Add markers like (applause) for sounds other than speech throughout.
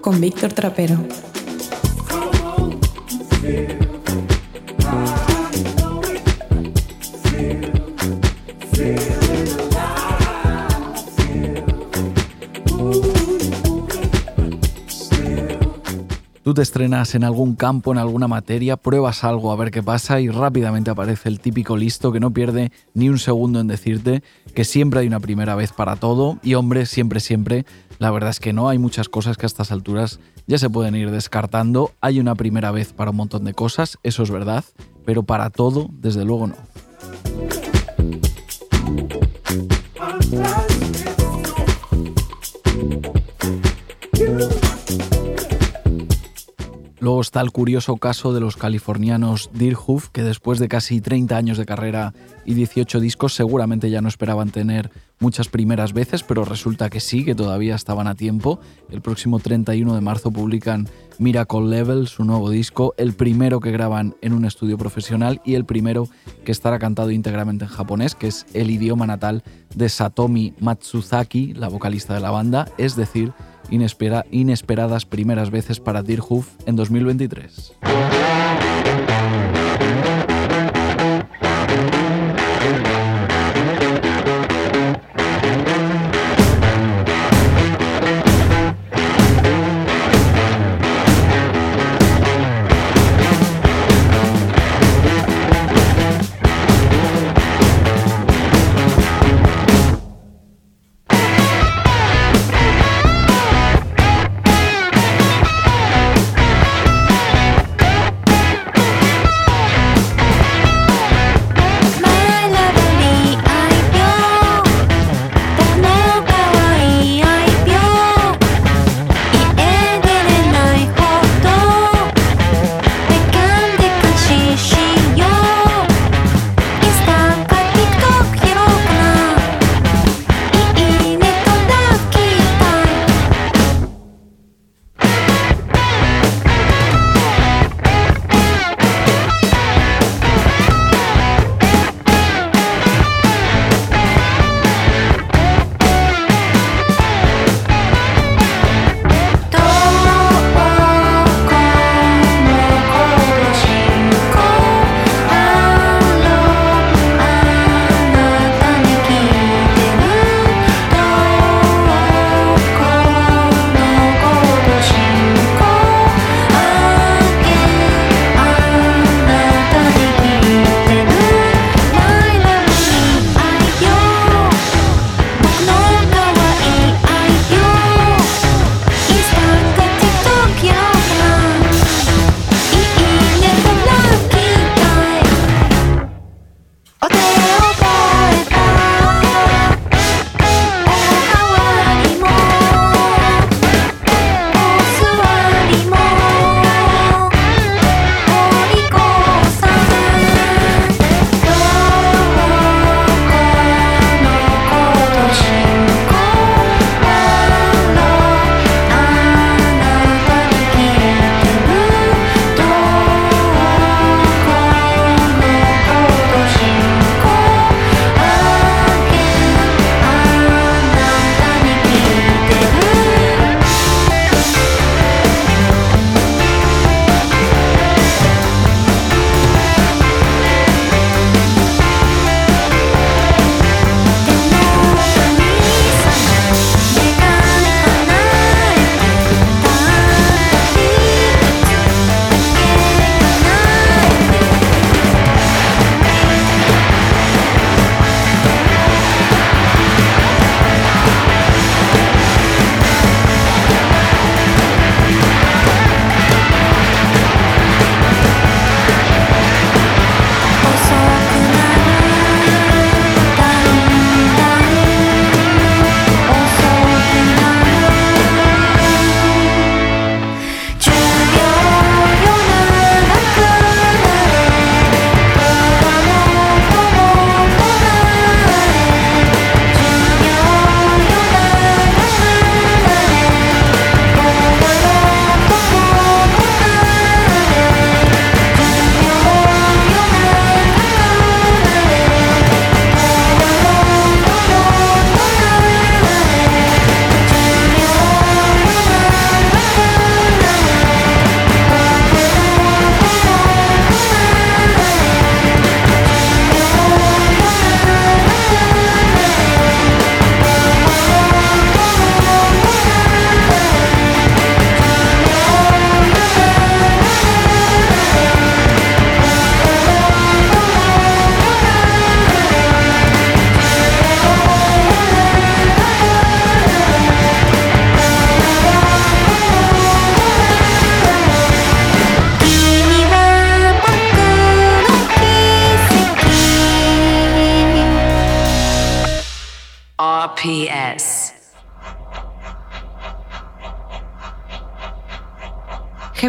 Con Víctor Trapero. Te estrenas en algún campo, en alguna materia, pruebas algo a ver qué pasa y rápidamente aparece el típico listo que no pierde ni un segundo en decirte que siempre hay una primera vez para todo y hombre, siempre, siempre, la verdad es que no, hay muchas cosas que a estas alturas ya se pueden ir descartando, hay una primera vez para un montón de cosas, eso es verdad, pero para todo, desde luego no. Luego está el curioso caso de los californianos Deerhoof, que después de casi 30 años de carrera y 18 discos seguramente ya no esperaban tener muchas primeras veces, pero resulta que sí, que todavía estaban a tiempo. El próximo 31 de marzo publican Miracle Level, su nuevo disco, el primero que graban en un estudio profesional y el primero que estará cantado íntegramente en japonés, que es el idioma natal de Satomi Matsuzaki, la vocalista de la banda, es decir, inesperadas primeras veces para Deerhoof en 2023.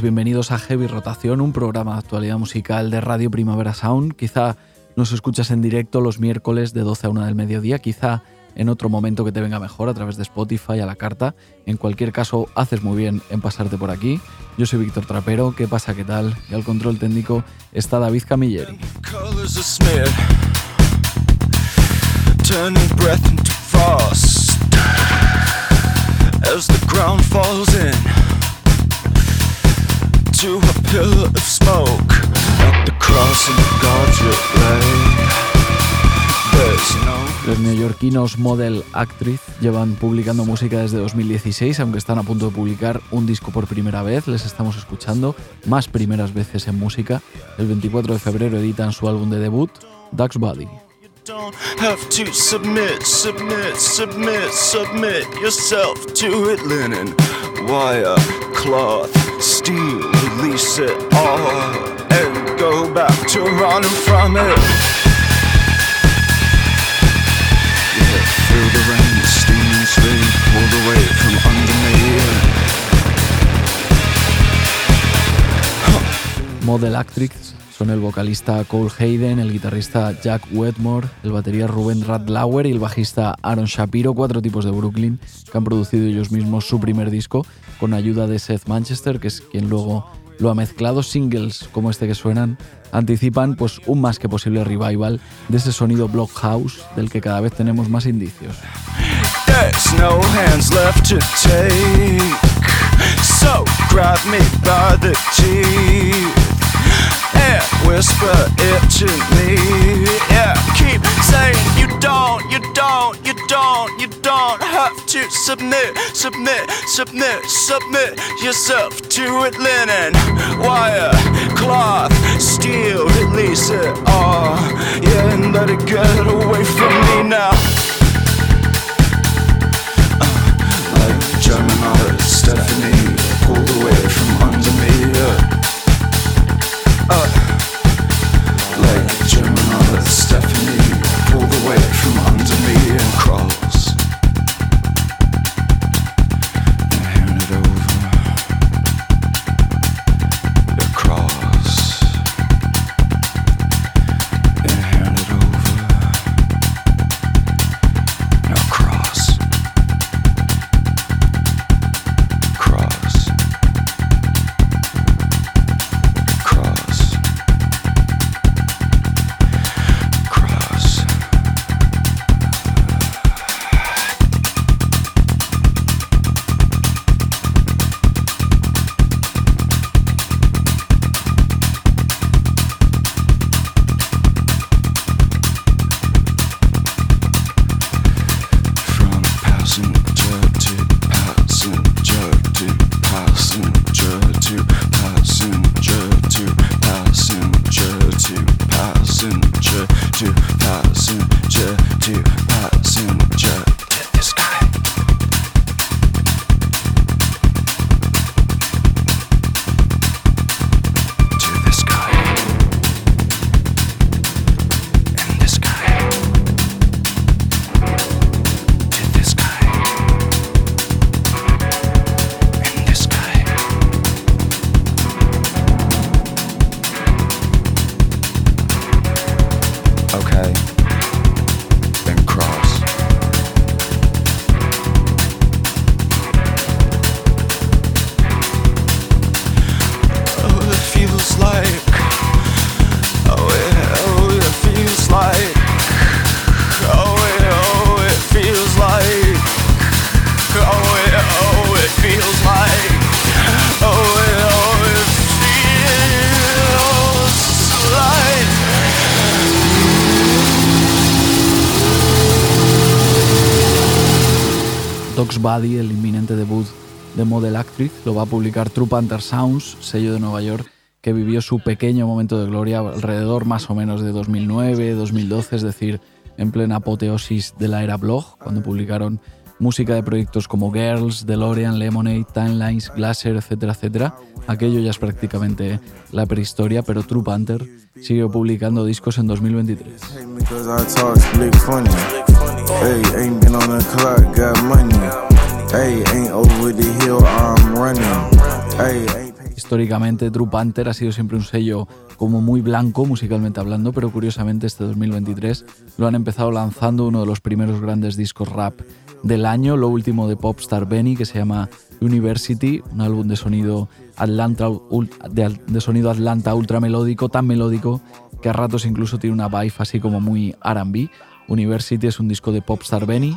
Bienvenidos a Heavy Rotación, un programa de actualidad musical de Radio Primavera Sound. Quizá nos escuchas en directo los miércoles de 12 a 1 del mediodía, quizá en otro momento que te venga mejor a través de Spotify a la carta. En cualquier caso, haces muy bien en pasarte por aquí. Yo soy Víctor Trapero, ¿qué pasa? ¿Qué tal? Y al control técnico está David Camilleri. Los neoyorquinos Model Actriz llevan publicando música desde 2016, aunque están a punto de publicar un disco por primera vez. Les estamos escuchando más primeras veces en música. El 24 de febrero editan su álbum de debut, Duck's Body. don't have to submit, submit, submit, submit yourself to it. Linen, wire, cloth, steel, release it all and go back to running from it. Model Actrix Son el vocalista Cole Hayden, el guitarrista Jack Wetmore, el batería Ruben Radlauer y el bajista Aaron Shapiro, cuatro tipos de Brooklyn que han producido ellos mismos su primer disco con ayuda de Seth Manchester, que es quien luego lo ha mezclado. Singles como este que suenan anticipan pues un más que posible revival de ese sonido blockhouse del que cada vez tenemos más indicios. Whisper it to me. Yeah, keep saying you don't, you don't, you don't, you don't have to submit, submit, submit, submit yourself to it. Linen, wire, cloth, steel, release it all. Yeah, and let it get away from me now. Dog's Body, el inminente debut de Model Actress, lo va a publicar True Panther Sounds, sello de Nueva York, que vivió su pequeño momento de gloria alrededor más o menos de 2009, 2012, es decir, en plena apoteosis de la era blog, cuando publicaron música de proyectos como Girls, DeLorean, Lemonade, Timelines, Glaser, etcétera, etcétera. Aquello ya es prácticamente la prehistoria, pero True Panther sigue publicando discos en 2023. Históricamente, True Panther ha sido siempre un sello como muy blanco musicalmente hablando, pero curiosamente este 2023 lo han empezado lanzando uno de los primeros grandes discos rap del año, lo último de Popstar Benny que se llama University, un álbum de sonido Atlanta, de, sonido Atlanta ultra melódico, tan melódico que a ratos incluso tiene una vibe así como muy R&B. University es un disco de Popstar Benny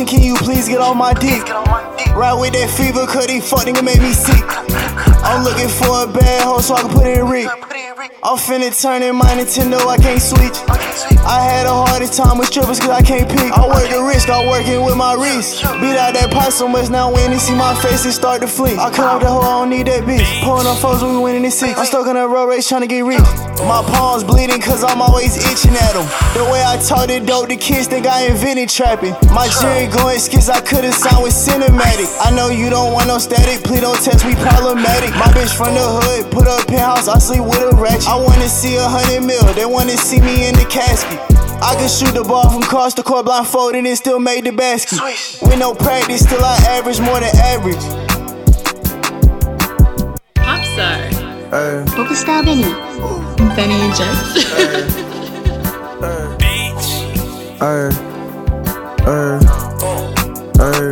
can you please get on my dick? Ride with that fever, cause they fucking make me sick. I'm looking for a bad hoe so I can put it in Rick. I'm finna turn in my Nintendo, I can't switch. I had a hardest time with strippers cause I can't pick. I work the risk, I'm working with my wrist. Beat out that pot so much now when they see my face, it start to flee. I come up the hoe, I don't need that bitch. Pulling up foes when we winning in six. I'm stuck in a road race trying to get rich. My palms bleeding cause I'm always itching at them. The way I taught it dope, the kids think I invented trapping. My jury going skits, I couldn't signed with cinematic. I know you don't want no static, please don't test me problematic. My bitch from the hood, put up penthouse, I sleep with a ratchet. I wanna see a hundred mil, they wanna see me in the casket. I can shoot the ball from cross the court blindfolded and still made the basket. With no practice, still I average more than average. Popstar. Uh, Popstar Benny. Benny and Jess. Uh, uh, uh, uh, uh,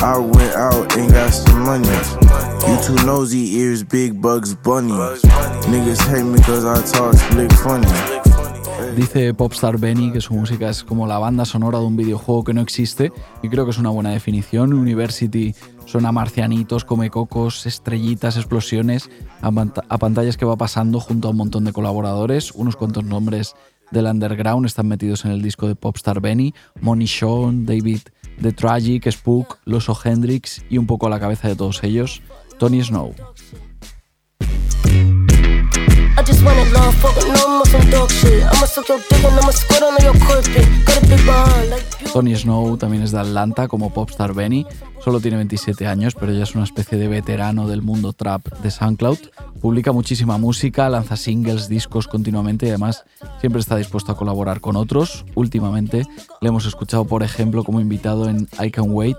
I went out and got some money. Dice Popstar Benny que su música es como la banda sonora de un videojuego que no existe y creo que es una buena definición. University suena marcianitos, come cocos, estrellitas, explosiones, a, pantallas que va pasando junto a un montón de colaboradores, unos cuantos nombres del underground están metidos en el disco de Popstar Benny, Money Sean, David The Tragic, Spook, Loso Hendrix y un poco a la cabeza de todos ellos, Tony Snow. Tony Snow también es de Atlanta como Popstar Benny, solo tiene 27 años pero ya es una especie de veterano del mundo trap de SoundCloud, publica muchísima música, lanza singles, discos continuamente y además siempre está dispuesto a colaborar con otros. Últimamente le hemos escuchado por ejemplo como invitado en I Can Wait,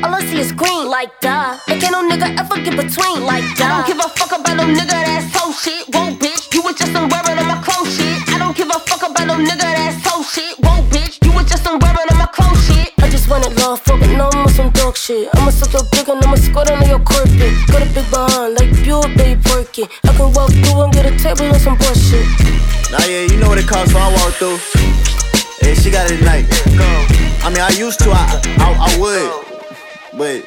all I see is green like that. And can't no nigga ever get between like that. I don't give a fuck about no nigga that's so shit. Whoa, bitch, you was just some wearing on my clothes shit. I don't give a fuck about no nigga that's so shit. Whoa, bitch, you was just some wearing on my clothes shit. I just wanted love, fucking no more some dog shit. I'ma suck your dick and I'ma squirt on your carpet. Got a big behind like pure baby porky. I can walk through and get a table on some bullshit. Nah, yeah, you know what it costs when I walk through. Yeah, she got it tonight. I mean, I used to, I, I, I would, but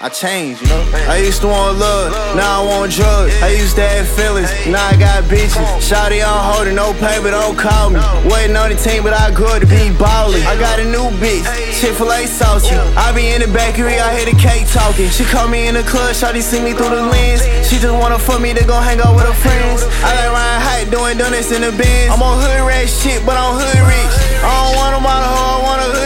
I changed, you know. I used to want love, now I want drugs. I used to have feelings, now I got bitches. Shawty on holding, no paper, don't call me. Waiting on the team, but I grew up to be ballin'. I got a new bitch, Chick-fil-A saucy. I be in the bakery, I hear the cake talking. She call me in the club, Shawty see me through the lens. She just wanna fuck me to go hang out with her friends. I like riding high, doing donuts in the bins. I'm on hood rat shit, but I'm hood rich. I don't want a model hoe, I want a hood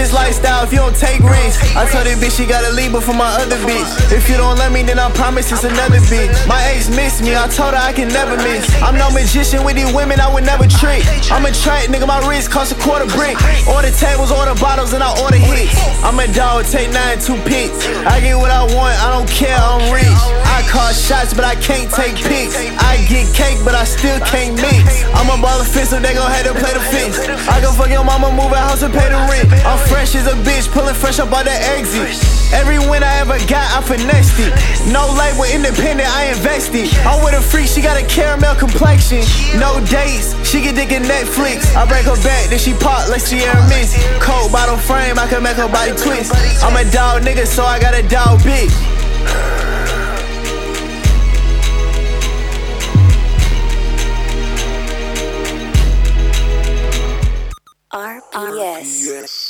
this lifestyle if you don't take risks. I told that bitch she gotta leave before my other bitch. If you don't let me, then I promise it's another bitch. My ex missed me, I told her I can never miss. I'm no magician with these women, I would never trick. I'm a track, nigga, my wrist cost a quarter brick. Order tables, order bottles, and I order hits. I'm a dog, take nine, two picks. I get what I want, I don't care, I'm rich. I call shots, but I can't take pics. I get cake, but I still can't mix. I'm a ball of fist, so they gon' have to play the fence. I go fuck your mama, move a house and pay the rent. I'm fresh as a bitch, pulling fresh up out the exit. Every win I ever got, I finessed it. No label, independent, I invested. I'm with a freak, she got a caramel complexion. No dates, she get dick in Netflix. I break her back, then she pop like Sierra Miss. Cold bottle frame, I can make her body twist. I'm a dog nigga, so I got a dog bitch. RPS.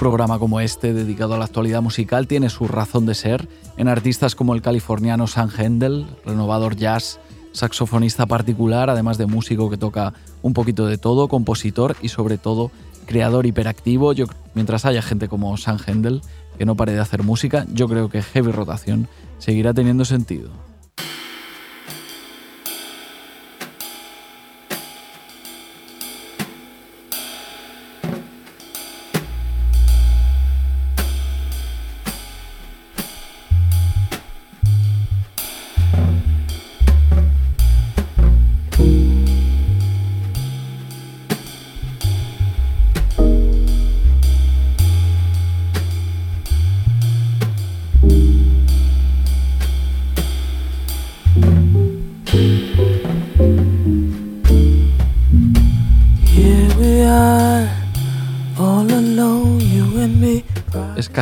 Programa como este, dedicado a la actualidad musical, tiene su razón de ser en artistas como el californiano Sam Hendel, renovador jazz, saxofonista particular, además de músico que toca un poquito de todo, compositor y sobre todo creador hiperactivo. Yo, mientras haya gente como Sam Hendel que no pare de hacer música, yo creo que Heavy Rotación seguirá teniendo sentido.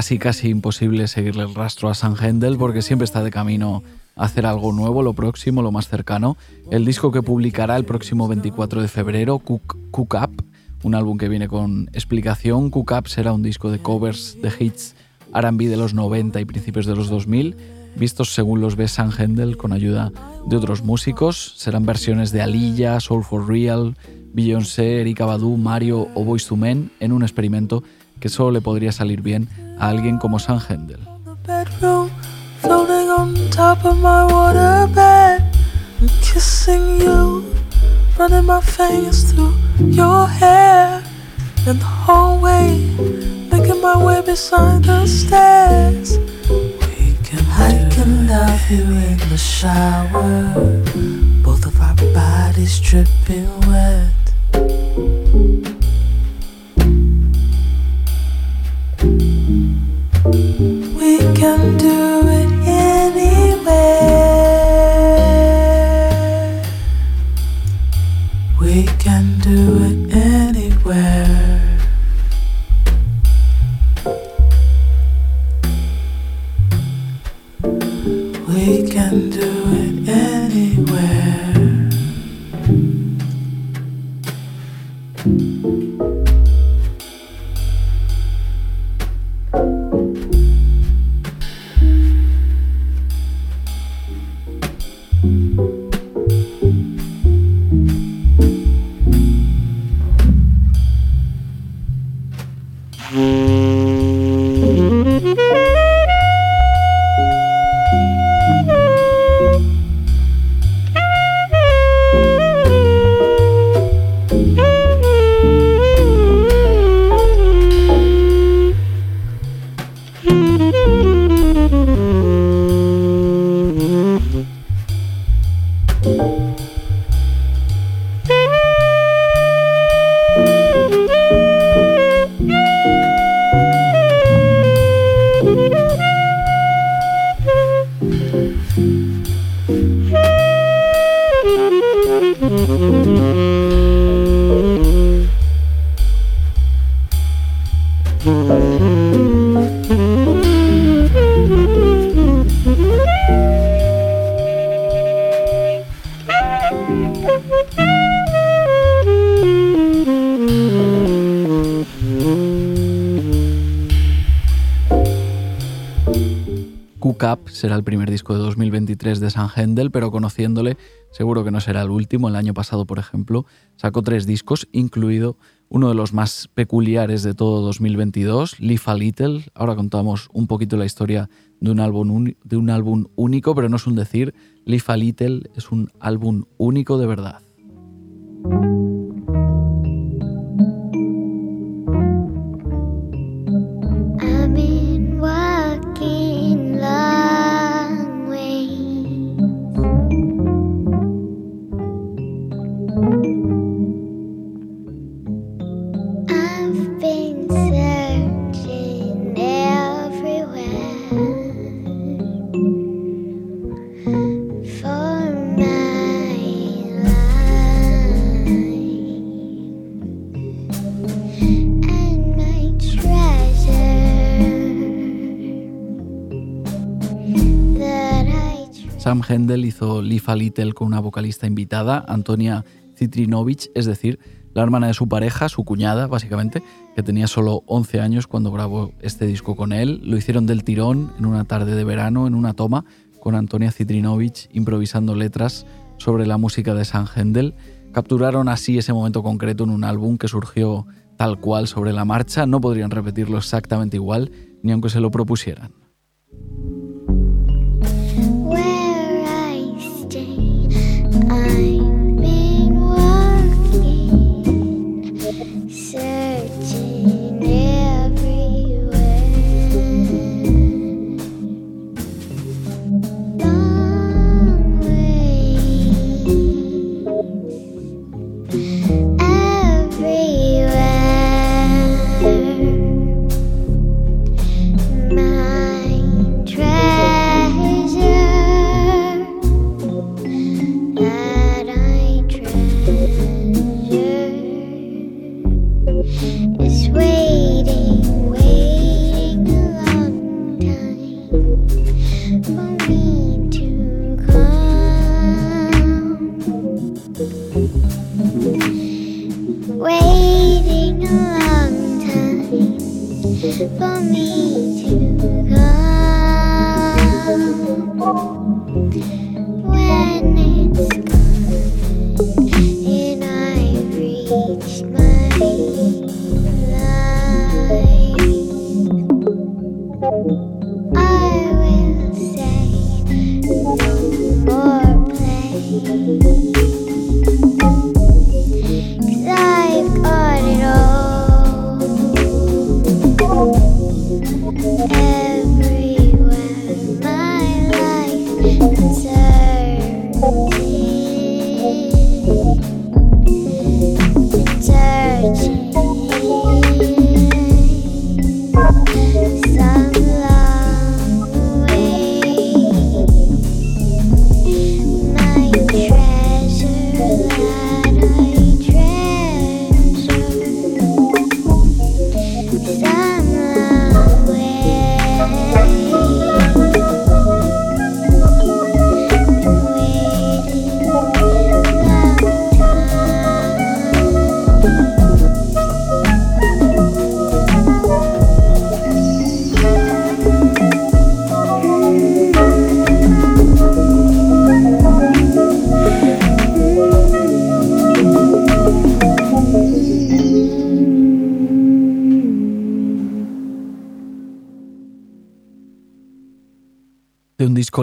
Casi casi imposible seguirle el rastro a San Hendel porque siempre está de camino a hacer algo nuevo, lo próximo, lo más cercano. El disco que publicará el próximo 24 de febrero, Cook, Cook Up, un álbum que viene con explicación. Cook Up será un disco de covers de hits RB de los 90 y principios de los 2000, vistos según los ve San Hendel con ayuda de otros músicos. Serán versiones de Aliyah, Soul for Real, Beyoncé, Erika Badu, Mario o Boyz II Men en un experimento que solo le podría salir bien a alguien como San Hendel. Floating on top of my waterbed and kissing you, running my fingers through your hair in the hallway, making my way beside the stairs. We can I can love you in the shower, both of our bodies dripping wet. 2023 de San Hendel, pero conociéndole seguro que no será el último. El año pasado, por ejemplo, sacó tres discos, incluido uno de los más peculiares de todo 2022, Live a Little. Ahora contamos un poquito la historia de un álbum, de un álbum único, pero no es un decir. Live a Little es un álbum único de verdad. Hendel hizo Live a Little con una vocalista invitada, Antonia Citrinovich, es decir, la hermana de su pareja, su cuñada, básicamente, que tenía solo 11 años cuando grabó este disco con él. Lo hicieron del tirón en una tarde de verano, en una toma, con Antonia Citrinovich improvisando letras sobre la música de Sam Hendel. Capturaron así ese momento concreto en un álbum que surgió tal cual sobre la marcha. No podrían repetirlo exactamente igual, ni aunque se lo propusieran. I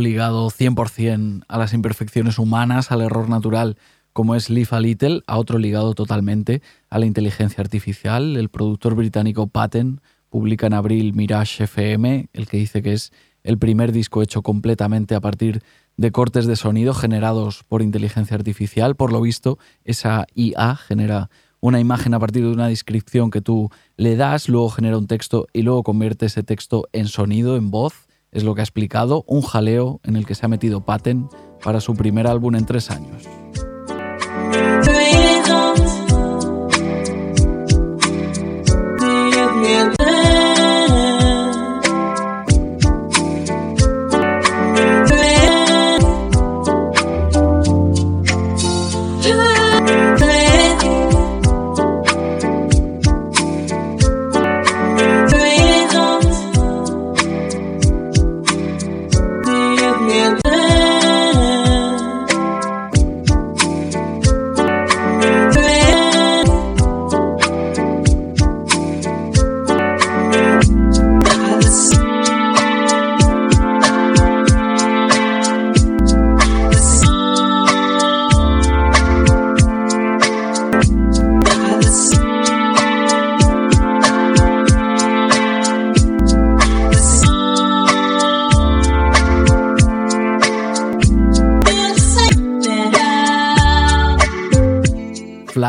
ligado 100% a las imperfecciones humanas, al error natural, como es Live a Little, a otro ligado totalmente a la inteligencia artificial. El productor británico Patton publica en abril Mirage FM, el que dice que es el primer disco hecho completamente a partir de cortes de sonido generados por inteligencia artificial. Por lo visto, esa IA genera una imagen a partir de una descripción que tú le das, luego genera un texto y luego convierte ese texto en sonido, en voz es lo que ha explicado, un jaleo en el que se ha metido Paten para su primer álbum en tres años.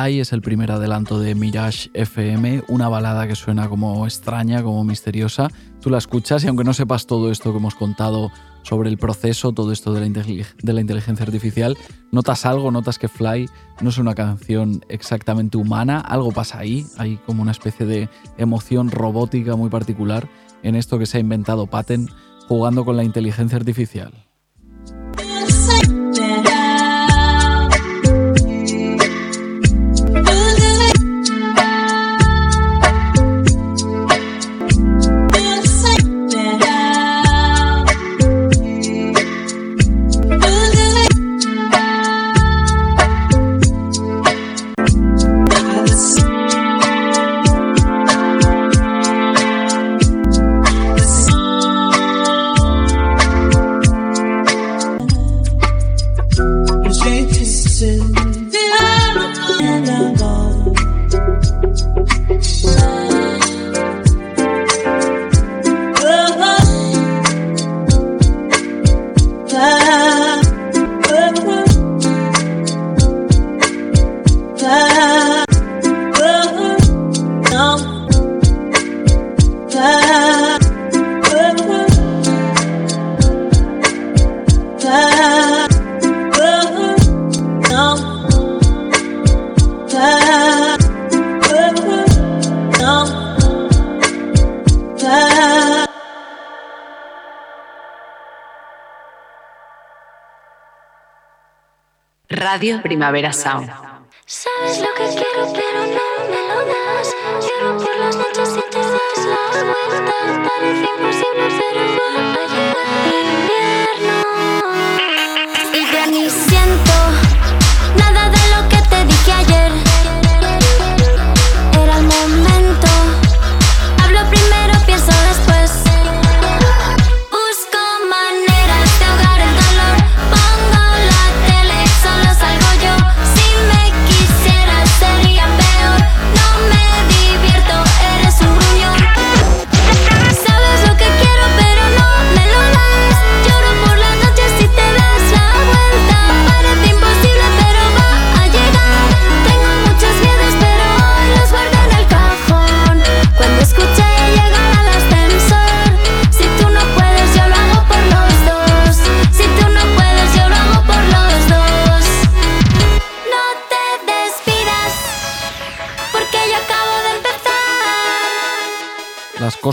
Es el primer adelanto de Mirage FM, una balada que suena como extraña, como misteriosa. Tú la escuchas y aunque no sepas todo esto que hemos contado sobre el proceso, todo esto de la, inteligencia artificial, notas algo, notas que Fly no es una canción exactamente humana, algo pasa ahí, hay como una especie de emoción robótica muy particular en esto que se ha inventado Patent jugando con la inteligencia artificial. Radio Primavera Sound. Sabes lo que quiero, pero no me lo das. Lloro por las noches y te das las vueltas. Parece imposible, pero el invierno. Y ya ni siento nada de lo que te dije ayer.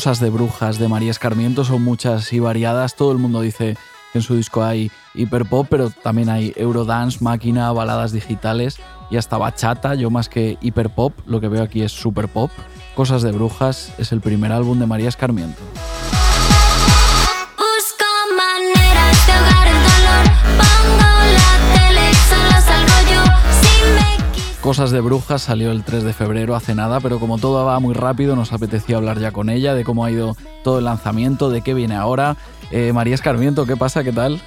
Cosas de brujas de María Escarmiento son muchas y variadas. Todo el mundo dice que en su disco hay hiperpop, pero también hay eurodance, máquina, baladas digitales y hasta bachata. Yo más que hiperpop, lo que veo aquí es super pop. Cosas de brujas es el primer álbum de María Escarmiento. Cosas de Brujas salió el 3 de febrero hace nada, pero como todo va muy rápido, nos apetecía hablar ya con ella, de cómo ha ido todo el lanzamiento, de qué viene ahora. Eh, María Escarmiento, ¿qué pasa? ¿Qué tal?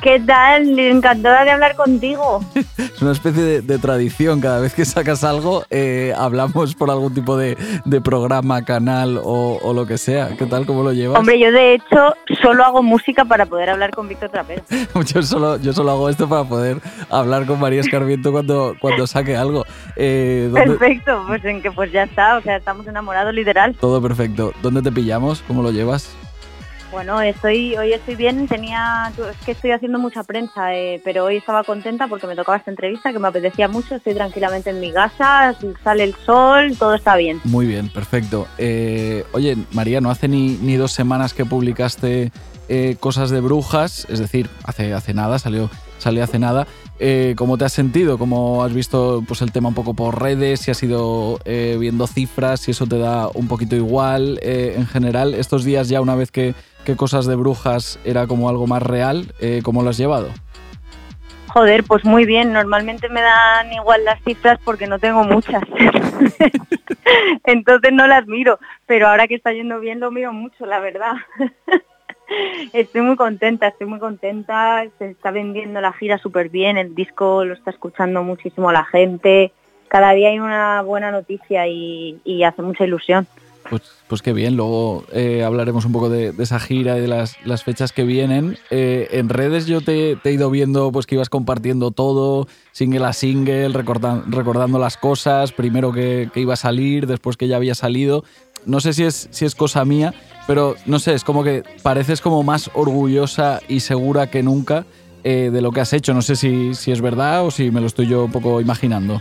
¿Qué tal? Encantada de hablar contigo. es una especie de, tradición. Cada vez que sacas algo, eh, hablamos por algún tipo de, programa, canal o, lo que sea. ¿Qué tal? ¿Cómo lo llevas? Hombre, yo de hecho solo hago música para poder hablar con Víctor Trapero. (laughs) yo, solo, yo solo hago esto para poder hablar con María Escarmiento cuando, cuando saque algo. Eh, perfecto, pues en que pues ya está. O sea, estamos enamorados literal. Todo perfecto. ¿Dónde te pillamos? ¿Cómo lo llevas? Bueno, estoy, hoy estoy bien, tenía, es que estoy haciendo mucha prensa, eh, pero hoy estaba contenta porque me tocaba esta entrevista que me apetecía mucho, estoy tranquilamente en mi casa, sale el sol, todo está bien. Muy bien, perfecto. Eh, oye, María, no hace ni, ni, dos semanas que publicaste eh, Cosas de Brujas, es decir, hace, hace nada, salió, salió hace nada. ¿Cómo te has sentido? ¿Cómo has visto pues, el tema un poco por redes? Si has ido viendo cifras, si eso te da un poquito igual en general. Estos días ya una vez que qué cosas de brujas era como algo más real, eh, ¿cómo lo has llevado? Joder, pues muy bien. Normalmente me dan igual las cifras porque no tengo muchas. (laughs) Entonces no las miro. Pero ahora que está yendo bien lo miro mucho, la verdad. Estoy muy contenta, estoy muy contenta. Se está vendiendo la gira súper bien. El disco lo está escuchando muchísimo la gente. Cada día hay una buena noticia y hace mucha ilusión Pues, pues qué bien, luego eh, hablaremos un poco de, esa gira y de las, fechas que vienen. Eh, en redes yo te, he ido viendo pues que ibas compartiendo todo, single a single, recordando las cosas, primero que, iba a salir, después que ya había salido. No sé si es, si es cosa mía, pero no sé, es como que pareces como más orgullosa y segura que nunca eh, de lo que has hecho. No sé si, si es verdad o si me lo estoy yo un poco imaginando.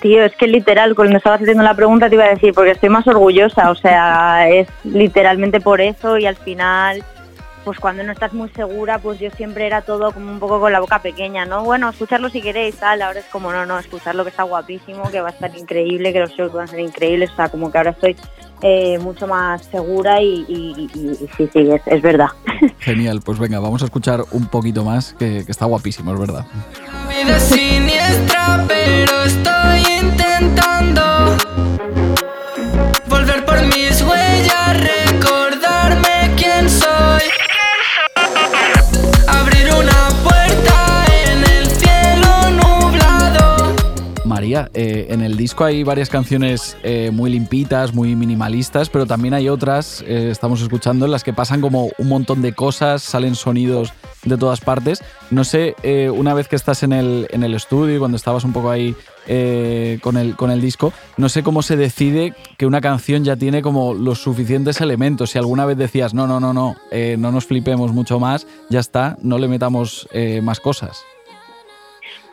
Tío, es que literal, cuando estabas haciendo la pregunta te iba a decir, porque estoy más orgullosa, o sea, es literalmente por eso y al final, pues cuando no estás muy segura, pues yo siempre era todo como un poco con la boca pequeña, ¿no? Bueno, escucharlo si queréis, tal, ahora es como, no, no, escucharlo que está guapísimo, que va a estar increíble, que los shows van a ser increíbles, o sea, como que ahora estoy eh, mucho más segura y, sí, sí, es, verdad. (laughs) Genial, pues venga, vamos a escuchar un poquito más, que, que está guapísimo, es verdad siniestra, pero estoy intentando volver por mis huellas, Eh, en el disco hay varias canciones eh, muy limpitas, muy minimalistas, pero también hay otras, eh, estamos escuchando, en las que pasan como un montón de cosas, salen sonidos de todas partes. No sé, una vez que estás en el, en el estudio, cuando estabas un poco ahí con, el, con el disco, no sé cómo se decide que una canción ya tiene como los suficientes elementos. Si alguna vez decías, no, no, no, no, no nos flipemos mucho más, ya está, no le metamos más cosas.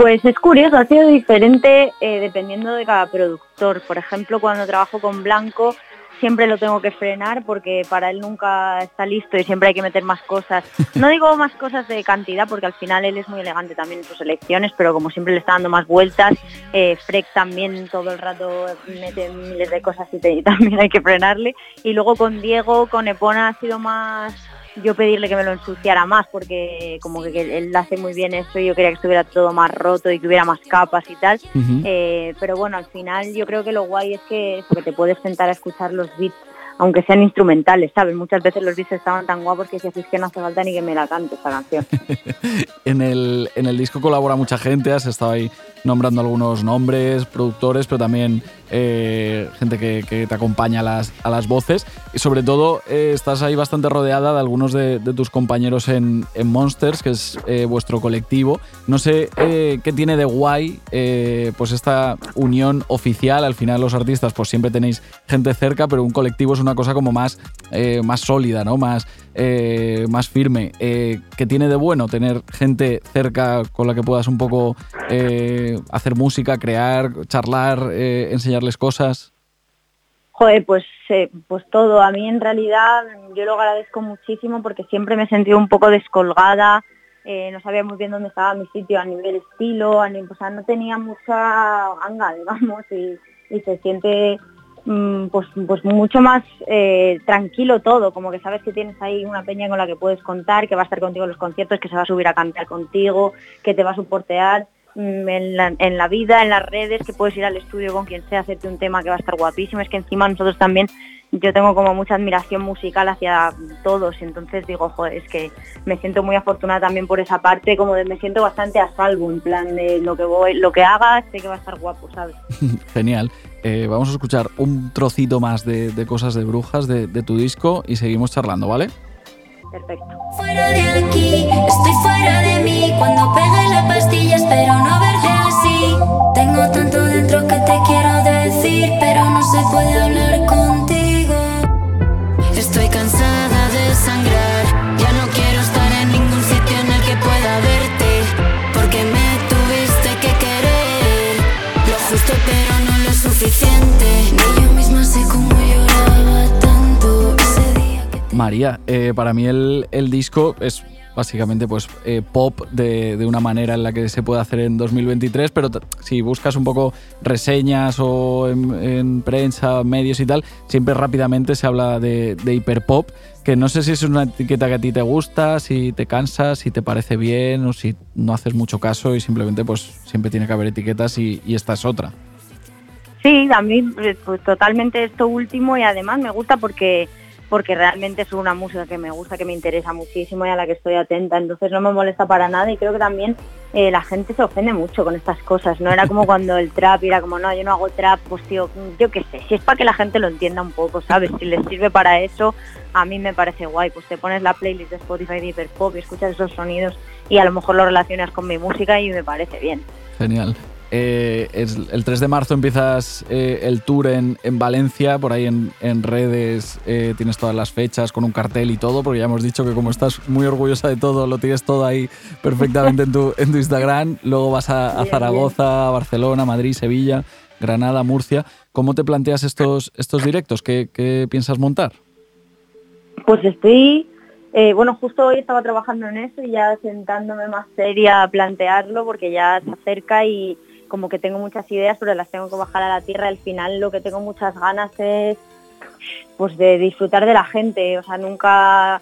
Pues es curioso, ha sido diferente dependiendo de cada productor. Por ejemplo, cuando trabajo con Blanco, siempre lo tengo que frenar porque para él nunca está listo y siempre hay que meter más cosas. No digo más cosas de cantidad porque al final él es muy elegante también en sus elecciones, pero como siempre le está dando más vueltas, eh, Freck también todo el rato mete miles de cosas y, (laughs) también hay que frenarle. Y luego con Diego, con Epona ha sido más yo pedirle que me lo ensuciara más porque como que, él hace muy bien eso y yo quería que estuviera todo más roto y que hubiera más capas y tal. Eh, pero bueno, al final yo creo que lo guay es que, que te puedes sentar a escuchar los beats aunque sean instrumentales, ¿sabes? Muchas veces los beats estaban tan guapos que si es que no hace falta ni que me la cante esta canción. (laughs) en, el, en el disco colabora mucha gente, has estado ahí nombrando algunos nombres, productores, pero también eh, gente que, te acompaña a las, a las voces. Y sobre todo eh, estás ahí bastante rodeada de algunos de, tus compañeros en, Monsters, que es eh, vuestro colectivo. No sé qué tiene de guay pues esta unión oficial. Al final los artistas pues siempre tenéis gente cerca, pero un colectivo es una cosa como más, más sólida, ¿no? Más, más firme. ¿Qué tiene de bueno tener gente cerca con la que puedas un poco hacer música, crear, charlar, eh, cosas? Joder, pues, eh, pues todo. A mí en realidad yo lo agradezco muchísimo porque siempre me he sentido un poco descolgada, eh, no sabía muy bien dónde estaba mi sitio a nivel estilo, a nivel, o no tenía mucha ganga, (laughs) digamos, y, se siente mm, pues, pues mucho más tranquilo todo, como que sabes que tienes ahí una peña con la que puedes contar, que va a estar contigo en los conciertos, que se va a subir a cantar contigo, que te va a soportear en la, en la, vida, en las redes, que puedes ir al estudio con quien sea, hacerte un tema que va a estar guapísimo. Es que encima nosotros también, yo tengo como mucha admiración musical hacia todos, entonces digo, joder, es que me siento muy afortunada también por esa parte, como de me siento bastante a salvo, en plan de lo que voy, lo que haga, sé que va a estar guapo, ¿sabes? (laughs) Genial. Eh, vamos a escuchar un trocito más de, cosas de brujas de tu disco y seguimos charlando, ¿vale? Fuera de aquí, estoy fuera de mí. Cuando pegue la pastilla, espero no verte así. Tengo tanto dentro que te quiero decir, pero no se puede hablar contigo. Estoy cansada de sangrar. Eh, para mí el, disco es básicamente pues eh, pop de, una manera en la que se puede hacer en 2023, pero si buscas un poco reseñas o en, prensa, medios y tal, siempre rápidamente se habla de, de hiperpop, que no sé si es una etiqueta que a ti te gusta, si te cansas, si te parece bien o si no haces mucho caso y simplemente pues siempre tiene que haber etiquetas y, y esta es otra. Sí, a mí pues, totalmente esto último y además me gusta porque porque realmente es una música que me gusta, que me interesa muchísimo y a la que estoy atenta, entonces no me molesta para nada y creo que también eh, la gente se ofende mucho con estas cosas, ¿no? Era como cuando el trap era como, no, yo no hago trap, pues tío, yo qué sé, si es para que la gente lo entienda un poco, ¿sabes? Si les sirve para eso, a mí me parece guay, pues te pones la playlist de Spotify de Hyperpop y escuchas esos sonidos y a lo mejor lo relacionas con mi música y me parece bien. Genial. Eh, el 3 de marzo empiezas eh, el tour en, Valencia, por ahí en, redes eh, tienes todas las fechas con un cartel y todo, porque ya hemos dicho que como estás muy orgullosa de todo, lo tienes todo ahí perfectamente en tu, (laughs) en tu Instagram. Luego vas a, Zaragoza, Barcelona, Madrid, Sevilla, Granada, Murcia. ¿Cómo te planteas estos, estos directos? ¿Qué, qué piensas montar? Pues estoy bueno, justo hoy estaba trabajando en eso y ya sentándome más seria a plantearlo porque ya se acerca y, como que tengo muchas ideas, pero las tengo que bajar a la tierra. Al final lo que tengo muchas ganas es pues de disfrutar de la gente. O sea, nunca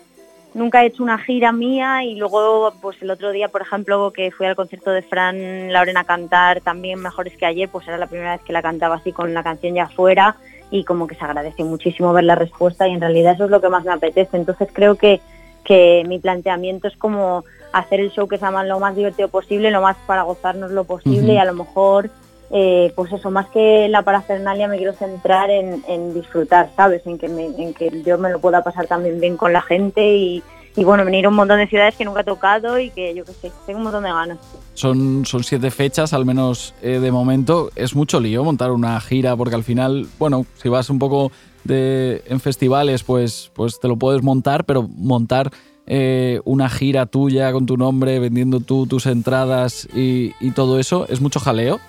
nunca he hecho una gira mía y luego pues el otro día, por ejemplo, que fui al concierto de Fran Lauren a cantar también Mejores que ayer, pues era la primera vez que la cantaba así con la canción ya fuera y como que se agradece muchísimo ver la respuesta y en realidad eso es lo que más me apetece. Entonces creo que, que mi planteamiento es como hacer el show que sea lo más divertido posible, lo más para gozarnos lo posible y a lo mejor, eh, pues eso, más que la parafernalia me quiero centrar en, disfrutar, ¿sabes? En que, en que yo me lo pueda pasar también bien con la gente y, bueno, venir a un montón de ciudades que nunca he tocado y que yo qué sé, tengo un montón de ganas. Son, son siete fechas, al menos eh, de momento. Es mucho lío montar una gira porque al final, bueno, si vas un poco de, en festivales, pues, pues te lo puedes montar, pero montar eh, una gira tuya con tu nombre, vendiendo tú tus entradas y, todo eso? ¿Es mucho jaleo?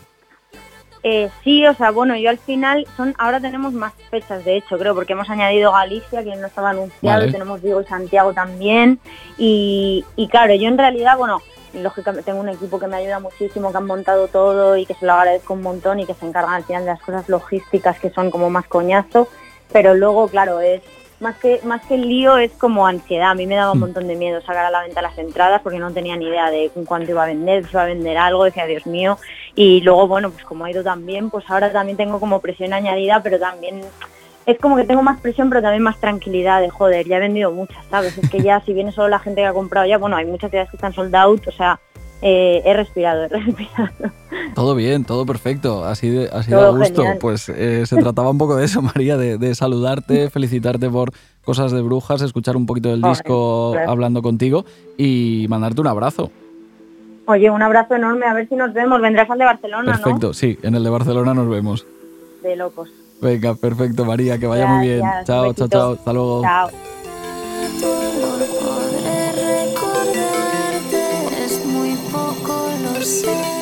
Eh, sí, o sea, bueno, yo al final son ahora tenemos más fechas, de hecho, creo, porque hemos añadido Galicia, que no estaba anunciado, tenemos Vigo y Santiago también, y, claro, yo en realidad, bueno, lógicamente tengo un equipo que me ayuda muchísimo, que han montado todo y que se lo agradezco un montón y que se encargan al final de las cosas logísticas que son como más coñazo, pero luego, claro, es más que, más que el lío es como ansiedad. A mí me daba un mm. montón de miedo sacar a la venta las entradas porque no tenía ni idea de cuánto iba a vender, si iba a vender algo, decía Dios mío. Y luego, bueno, pues como ha ido tan bien, pues ahora también tengo como presión añadida, pero también es como que tengo más presión, pero también más tranquilidad de joder, ya he vendido muchas, ¿sabes? Es que ya si viene solo la gente que ha comprado ya, bueno, hay muchas ciudades que están sold out, o sea, eh, he respirado, he respirado. (laughs) Todo bien, todo perfecto, así de, así a gusto. Pues eh, se trataba un poco de eso, (laughs) María, de, saludarte, felicitarte por cosas de brujas, escuchar un poquito del disco hablando contigo y mandarte un abrazo. Oye, un abrazo enorme, a ver si nos vemos. Vendrás al de Barcelona, Perfecto, sí, en el de Barcelona nos vemos. De locos. Venga, perfecto, María, que vaya muy bien. Chao, chao, chao. Hasta luego. Chao. ます。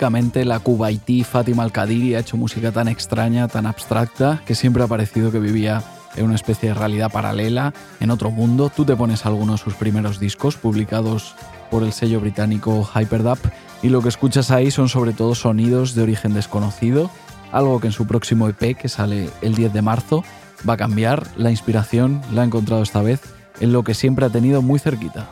Históricamente la Kuwaití Fátima Al-Qadiri ha hecho música tan extraña, tan abstracta, que siempre ha parecido que vivía en una especie de realidad paralela, en otro mundo. Tú te pones algunos de sus primeros discos publicados por el sello británico Hyperdub y lo que escuchas ahí son sobre todo sonidos de origen desconocido, algo que en su próximo EP, que sale el 10 de marzo, va a cambiar. La inspiración la ha encontrado esta vez en lo que siempre ha tenido muy cerquita.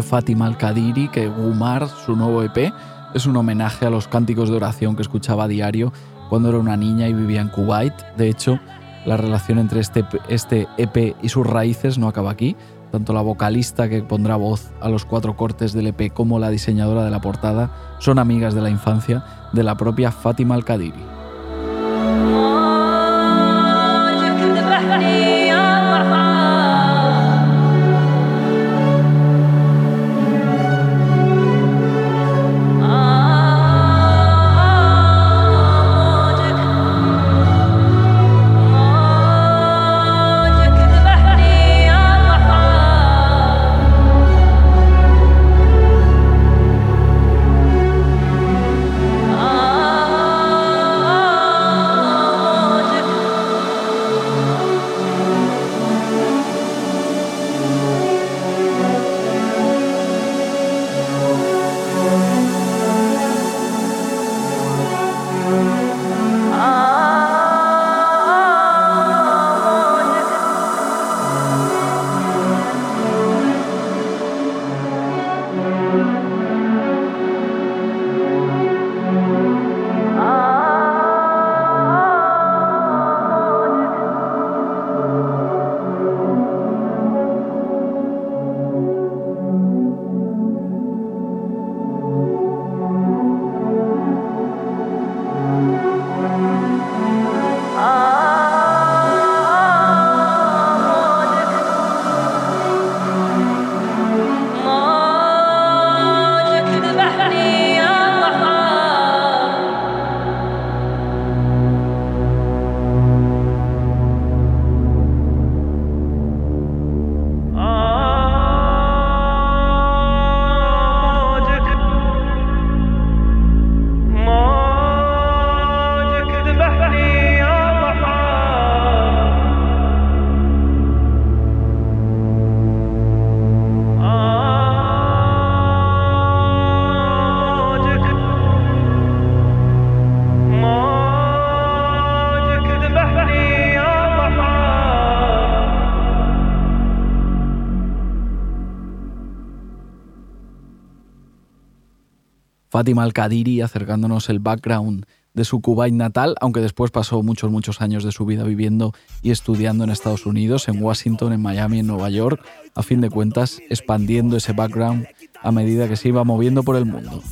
Fátima Al-Qadiri que Gumar, su nuevo EP, es un homenaje a los cánticos de oración que escuchaba a diario cuando era una niña y vivía en Kuwait. De hecho, la relación entre este, este EP y sus raíces no acaba aquí. Tanto la vocalista que pondrá voz a los cuatro cortes del EP como la diseñadora de la portada son amigas de la infancia de la propia Fátima Al-Qadiri. Fátima Al-Qadiri acercándonos el background de su Kuwait natal, aunque después pasó muchos, muchos años de su vida viviendo y estudiando en Estados Unidos, en Washington, en Miami, en Nueva York, a fin de cuentas expandiendo ese background a medida que se iba moviendo por el mundo.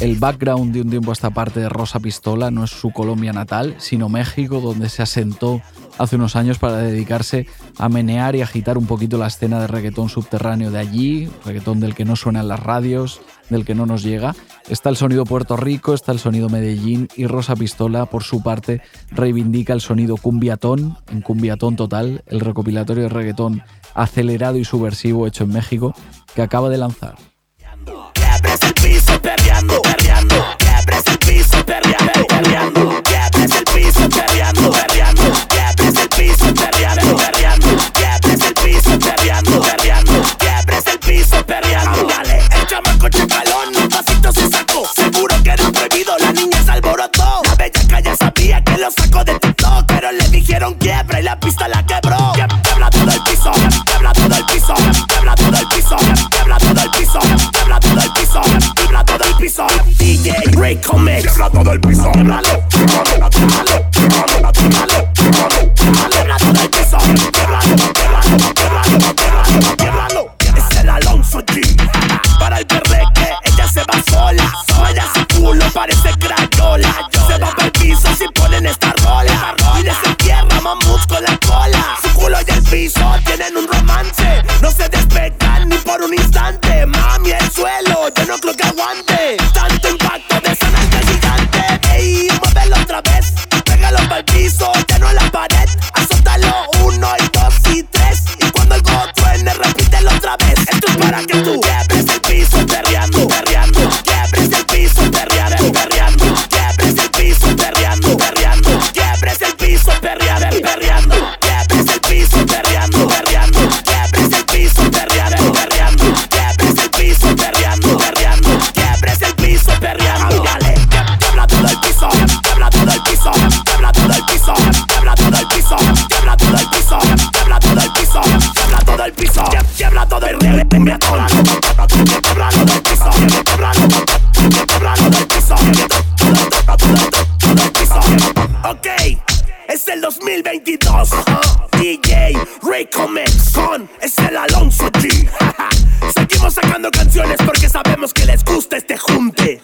El background de un tiempo a esta parte de Rosa Pistola no es su Colombia natal, sino México, donde se asentó hace unos años para dedicarse a menear y agitar un poquito la escena de reggaetón subterráneo de allí, reggaetón del que no suenan las radios, del que no nos llega. Está el sonido Puerto Rico, está el sonido Medellín y Rosa Pistola, por su parte, reivindica el sonido cumbiatón, en cumbiatón total, el recopilatorio de reggaetón acelerado y subversivo hecho en México, que acaba de lanzar. Perreando, perreando, perreando. plata del piso. Háblalo. Es el 2022. DJ Ray Comics con es el Alonso G. (laughs) Seguimos sacando canciones porque sabemos que les gusta este junte.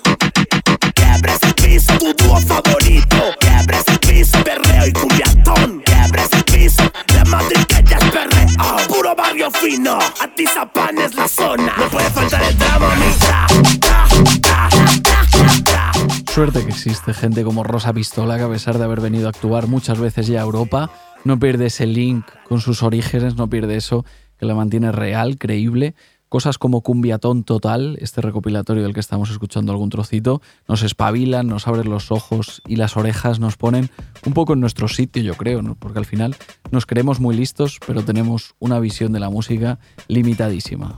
Quiebres el piso, tu dúo favorito. Quiebres el piso, perreo y cumbiatón. Quiebres el piso, de Madrid que ya es perreo. Puro barrio fino, Atizapán es la zona. No puede faltar el drama, mi Suerte que existe gente como Rosa Pistola que a pesar de haber venido a actuar muchas veces ya a Europa, no pierde ese link con sus orígenes, no pierde eso que la mantiene real, creíble. Cosas como Cumbiatón Total, este recopilatorio del que estamos escuchando algún trocito, nos espabilan, nos abren los ojos y las orejas, nos ponen un poco en nuestro sitio, yo creo, porque al final nos creemos muy listos, pero tenemos una visión de la música limitadísima.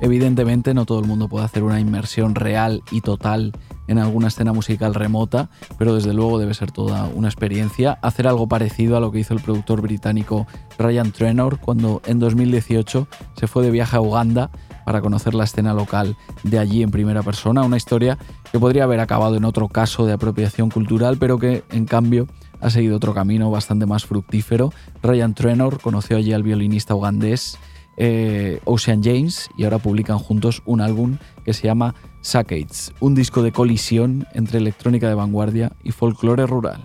Evidentemente no todo el mundo puede hacer una inmersión real y total en alguna escena musical remota, pero desde luego debe ser toda una experiencia hacer algo parecido a lo que hizo el productor británico Ryan Trenor cuando en 2018 se fue de viaje a Uganda para conocer la escena local de allí en primera persona, una historia que podría haber acabado en otro caso de apropiación cultural, pero que en cambio ha seguido otro camino bastante más fructífero. Ryan Trenor conoció allí al violinista ugandés eh, Ocean James y ahora publican juntos un álbum que se llama Saccades, un disco de colisión entre electrónica de vanguardia y folclore rural.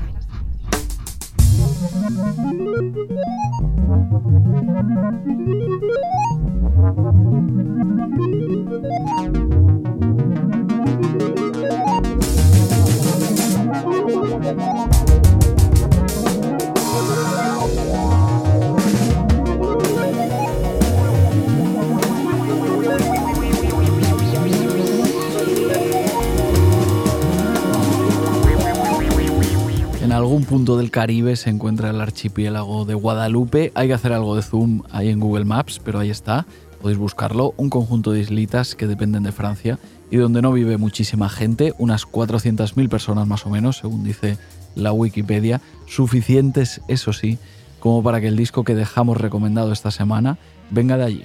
Caribe se encuentra el archipiélago de Guadalupe. Hay que hacer algo de zoom ahí en Google Maps, pero ahí está. Podéis buscarlo. Un conjunto de islitas que dependen de Francia y donde no vive muchísima gente, unas 400.000 personas más o menos, según dice la Wikipedia. Suficientes, eso sí, como para que el disco que dejamos recomendado esta semana venga de allí.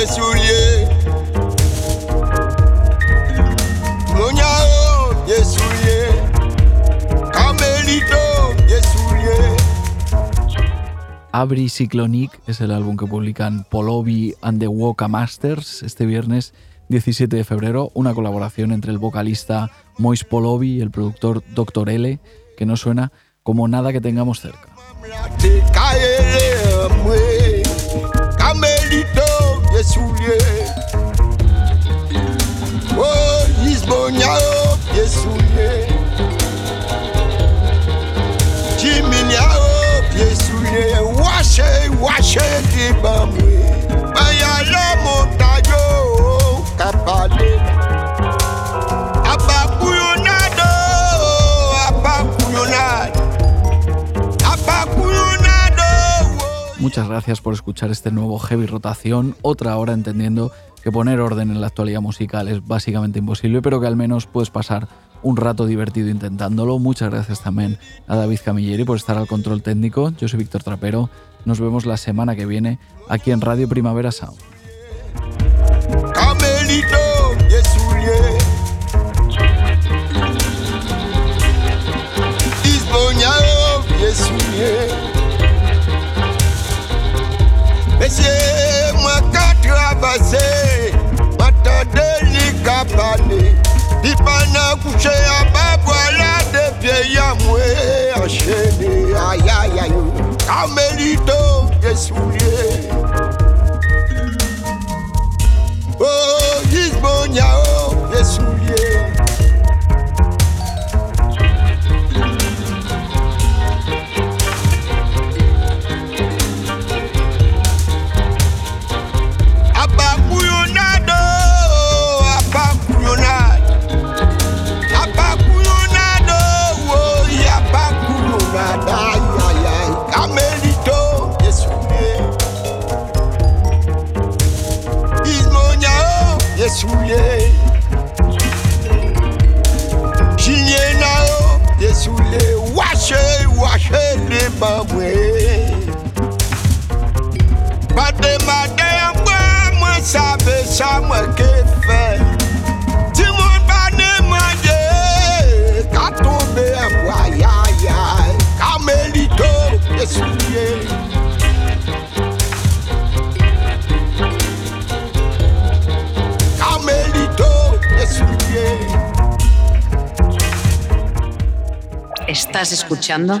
Yesulie. Abri Cyclonic es el álbum que publican Polovi and the Woka Masters este viernes 17 de febrero, una colaboración entre el vocalista Mois Polovi y el productor Dr. L, que no suena como nada que tengamos cerca. tes souliers. Oh, Lisbonia, oh, tes souliers. Jiminia, oh, tes souliers. Wache, wache, dis-moi. Bayala, mon taillot, capalé. Muchas gracias por escuchar este nuevo Heavy Rotación, otra hora entendiendo que poner orden en la actualidad musical es básicamente imposible, pero que al menos puedes pasar un rato divertido intentándolo. Muchas gracias también a David Camilleri por estar al control técnico. Yo soy Víctor Trapero. Nos vemos la semana que viene aquí en Radio Primavera Sound. passé, moi qu'a traversé, m'attendais ni qu'à parler. Il pas couché à bas, voilà des pieds à moi enchaînés. Aïe aïe aïe, Carmelito, des souliers. Oh, Gisbonia, oh. Tó Yéṣu yé. Estás escuchando